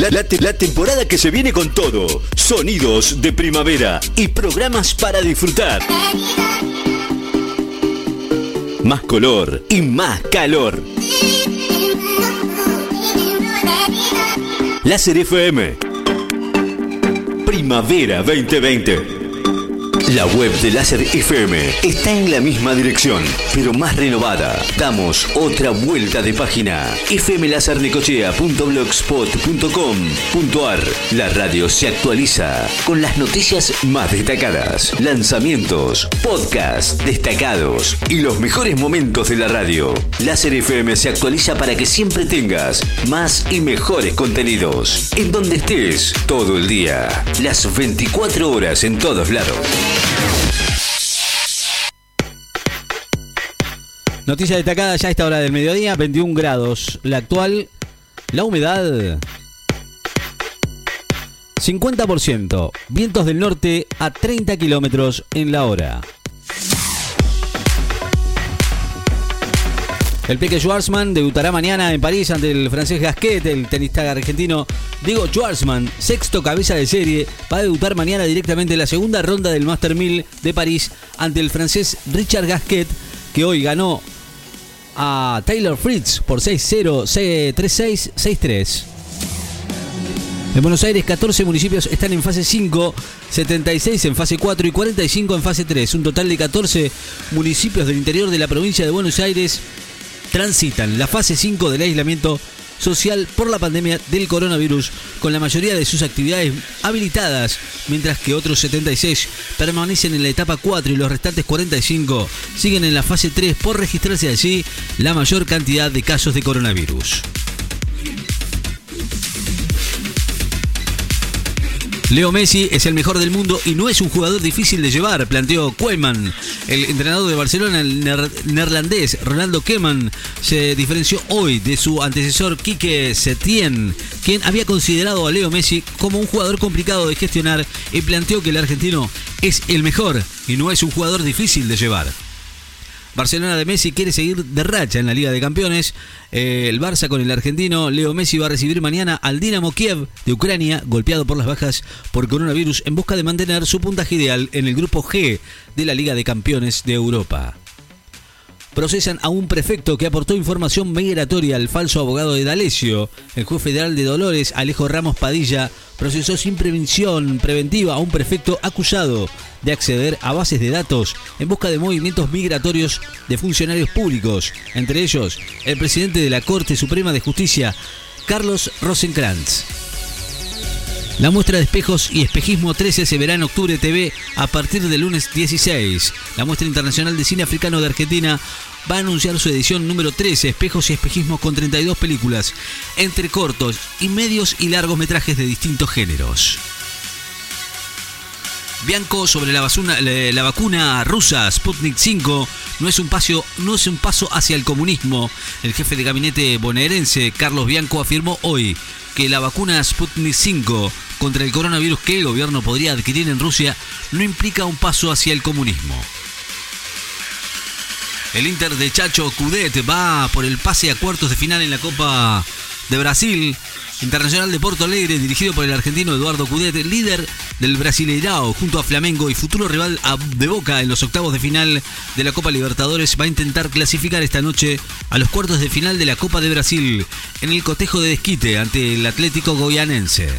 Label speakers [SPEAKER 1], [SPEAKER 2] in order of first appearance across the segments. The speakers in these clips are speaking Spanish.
[SPEAKER 1] La, la te- la temporada que se viene con todo. Sonidos de primavera y programas para disfrutar. Más color y más calor. Láser FM. Primavera 2020. La web de Láser FM está en la misma dirección, pero más renovada. Damos otra vuelta de página. fmlasernecochea.blogspot.com.ar La radio se actualiza con las noticias más destacadas, lanzamientos, podcasts destacados y los mejores momentos de la radio. Láser FM se actualiza para que siempre tengas más y mejores contenidos. En donde estés, todo el día. Las 24 horas en todos lados.
[SPEAKER 2] Noticia destacada ya a esta hora del mediodía, 21 grados. La actual, la humedad 50%. Vientos del norte a 30 kilómetros en la hora. El Peque Schwarzman debutará mañana en París ante el francés Gasquet, el tenista argentino Diego Schwarzman, sexto cabeza de serie, va a debutar mañana directamente en la segunda ronda del Master 1000 de París ante el francés Richard Gasquet, que hoy ganó a Taylor Fritz por 6-0, 3-6, 6-3. En Buenos Aires, 14 municipios están en fase 5, 76 en fase 4 y 45 en fase 3. Un total de 14 municipios del interior de la provincia de Buenos Aires transitan la fase 5 del aislamiento social por la pandemia del coronavirus, con la mayoría de sus actividades habilitadas, mientras que otros 76 permanecen en la etapa 4 y los restantes 45 siguen en la fase 3 por registrarse allí la mayor cantidad de casos de coronavirus. Leo Messi es el mejor del mundo y no es un jugador difícil de llevar, planteó Koeman. El entrenador de Barcelona, el neerlandés Ronaldo Koeman, se diferenció hoy de su antecesor Quique Setién, quien había considerado a Leo Messi como un jugador complicado de gestionar y planteó que el argentino es el mejor y no es un jugador difícil de llevar. Barcelona de Messi quiere seguir de racha en la Liga de Campeones. Eh, el Barça con el argentino Leo Messi va a recibir mañana al Dinamo Kiev de Ucrania, golpeado por las bajas por coronavirus, en busca de mantener su puntaje ideal en el grupo G de la Liga de Campeones de Europa. Procesan a un prefecto que aportó información migratoria al falso abogado de D'Alessio. El juez federal de Dolores, Alejo Ramos Padilla, procesó sin prevención preventiva a un prefecto acusado de acceder a bases de datos en busca de movimientos migratorios de funcionarios públicos, entre ellos el presidente de la Corte Suprema de Justicia, Carlos Rosenkrantz. La muestra de espejos y espejismo 13 se verá en octubre TV a partir del lunes 16. La muestra internacional de cine africano de Argentina va a anunciar su edición número 13, espejos y espejismos con 32 películas, entre cortos y medios y largos metrajes de distintos géneros. Bianco sobre la, vacuna rusa Sputnik 5 no es, un paso, no es un paso hacia el comunismo. El jefe de gabinete bonaerense Carlos Bianco afirmó hoy que la vacuna Sputnik 5 contra el coronavirus que el gobierno podría adquirir en Rusia no implica un paso hacia el comunismo. El Inter de Chacho Cudet va por el pase a cuartos de final en la Copa de Brasil. Internacional de Porto Alegre, dirigido por el argentino Eduardo Cudet, líder del Brasileirao, junto a Flamengo y futuro rival de Boca en los octavos de final de la Copa Libertadores, va a intentar clasificar esta noche a los cuartos de final de la Copa de Brasil en el cotejo de desquite ante el Atlético Goianense.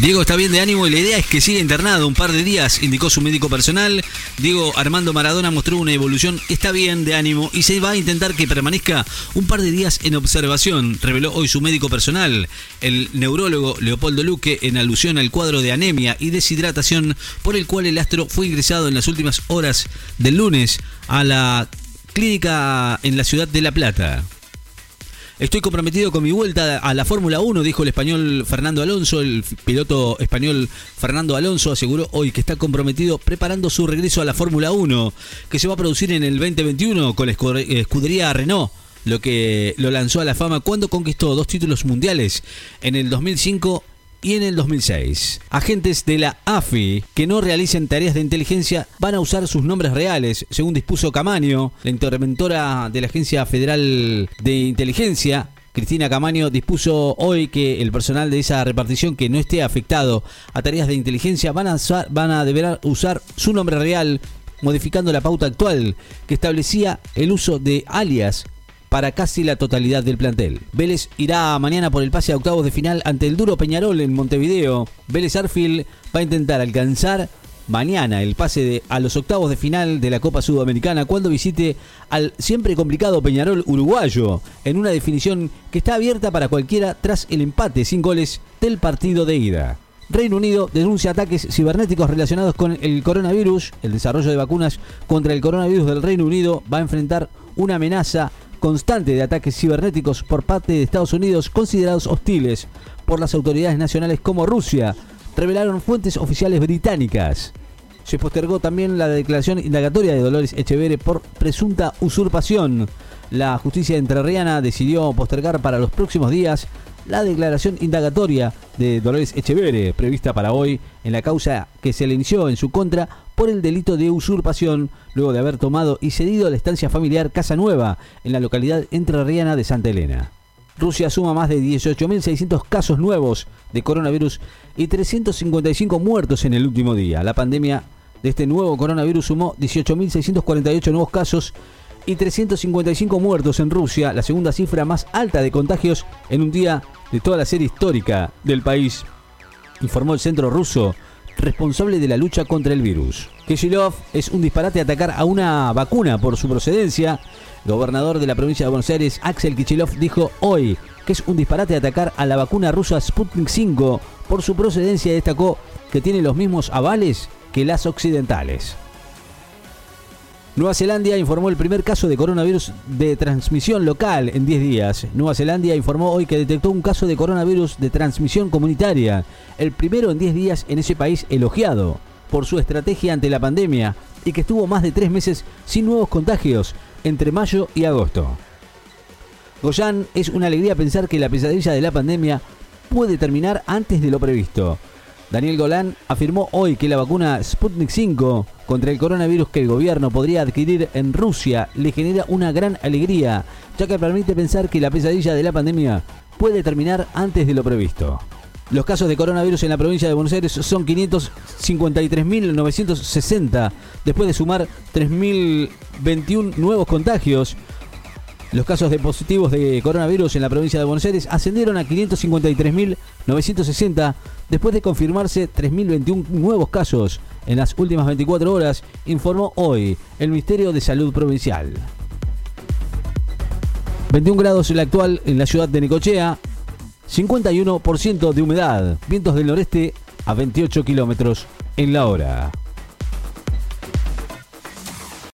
[SPEAKER 2] Diego está bien de ánimo y la idea es que siga internado un par de días, indicó su médico personal. Diego Armando Maradona mostró una evolución, está bien de ánimo y se va a intentar que permanezca un par de días en observación, reveló hoy su médico personal, el neurólogo Leopoldo Luque, en alusión al cuadro de anemia y deshidratación por el cual el astro fue ingresado en las últimas horas del lunes a la clínica en la ciudad de La Plata. Estoy comprometido con mi vuelta a la Fórmula 1, dijo el español Fernando Alonso. El piloto español Fernando Alonso aseguró hoy que está comprometido preparando su regreso a la Fórmula 1, que se va a producir en el 2021 con la escu- escudería Renault, lo que lo lanzó a la fama cuando conquistó dos títulos mundiales en el 2005 y en el 2006. Agentes de la AFI que no realicen tareas de inteligencia van a usar sus nombres reales, según dispuso Camaño, la interventora de la Agencia Federal de Inteligencia, Cristina Camaño dispuso hoy que el personal de esa repartición que no esté afectado a tareas de inteligencia van a, van a deber usar su nombre real, modificando la pauta actual que establecía el uso de alias para casi la totalidad del plantel. Vélez irá mañana por el pase a octavos de final ante el duro Peñarol en Montevideo. Vélez Arfield va a intentar alcanzar mañana el pase a los octavos de final de la Copa Sudamericana cuando visite al siempre complicado Peñarol uruguayo en una definición que está abierta para cualquiera tras el empate sin goles del partido de ida. Reino Unido denuncia ataques cibernéticos relacionados con el coronavirus. El desarrollo de vacunas contra el coronavirus del Reino Unido va a enfrentar una amenaza constante de ataques cibernéticos por parte de Estados Unidos considerados hostiles por las autoridades nacionales como Rusia, revelaron fuentes oficiales británicas. Se postergó también la declaración indagatoria de Dolores Echeverre por presunta usurpación. La justicia entrerriana decidió postergar para los próximos días la declaración indagatoria de Dolores Echeverre, prevista para hoy en la causa que se le inició en su contra por el delito de usurpación, luego de haber tomado y cedido la estancia familiar Casa Nueva en la localidad entrerriana de Santa Elena. Rusia suma más de 18.600 casos nuevos de coronavirus y 355 muertos en el último día. La pandemia de este nuevo coronavirus sumó 18.648 nuevos casos y 355 muertos en Rusia, la segunda cifra más alta de contagios en un día de toda la serie histórica del país, informó el centro ruso responsable de la lucha contra el virus. Kishilov es un disparate atacar a una vacuna por su procedencia. Gobernador de la provincia de Buenos Aires, Axel Kichilov, dijo hoy que es un disparate atacar a la vacuna rusa Sputnik 5 por su procedencia y destacó que tiene los mismos avales que las occidentales. Nueva Zelanda informó el primer caso de coronavirus de transmisión local en 10 días. Nueva Zelanda informó hoy que detectó un caso de coronavirus de transmisión comunitaria, el primero en 10 días en ese país elogiado por su estrategia ante la pandemia y que estuvo más de tres meses sin nuevos contagios entre mayo y agosto. Goyan es una alegría pensar que la pesadilla de la pandemia puede terminar antes de lo previsto. Daniel Golán afirmó hoy que la vacuna Sputnik 5 contra el coronavirus que el gobierno podría adquirir en Rusia le genera una gran alegría, ya que permite pensar que la pesadilla de la pandemia puede terminar antes de lo previsto. Los casos de coronavirus en la provincia de Buenos Aires son 553.960, después de sumar 3.021 nuevos contagios los casos de positivos de coronavirus en la provincia de Buenos Aires ascendieron a 553.960 después de confirmarse 3.021 nuevos casos en las últimas 24 horas, informó hoy el Ministerio de Salud Provincial. 21 grados en la actual en la ciudad de Necochea, 51% de humedad, vientos del noreste a 28 kilómetros en la hora.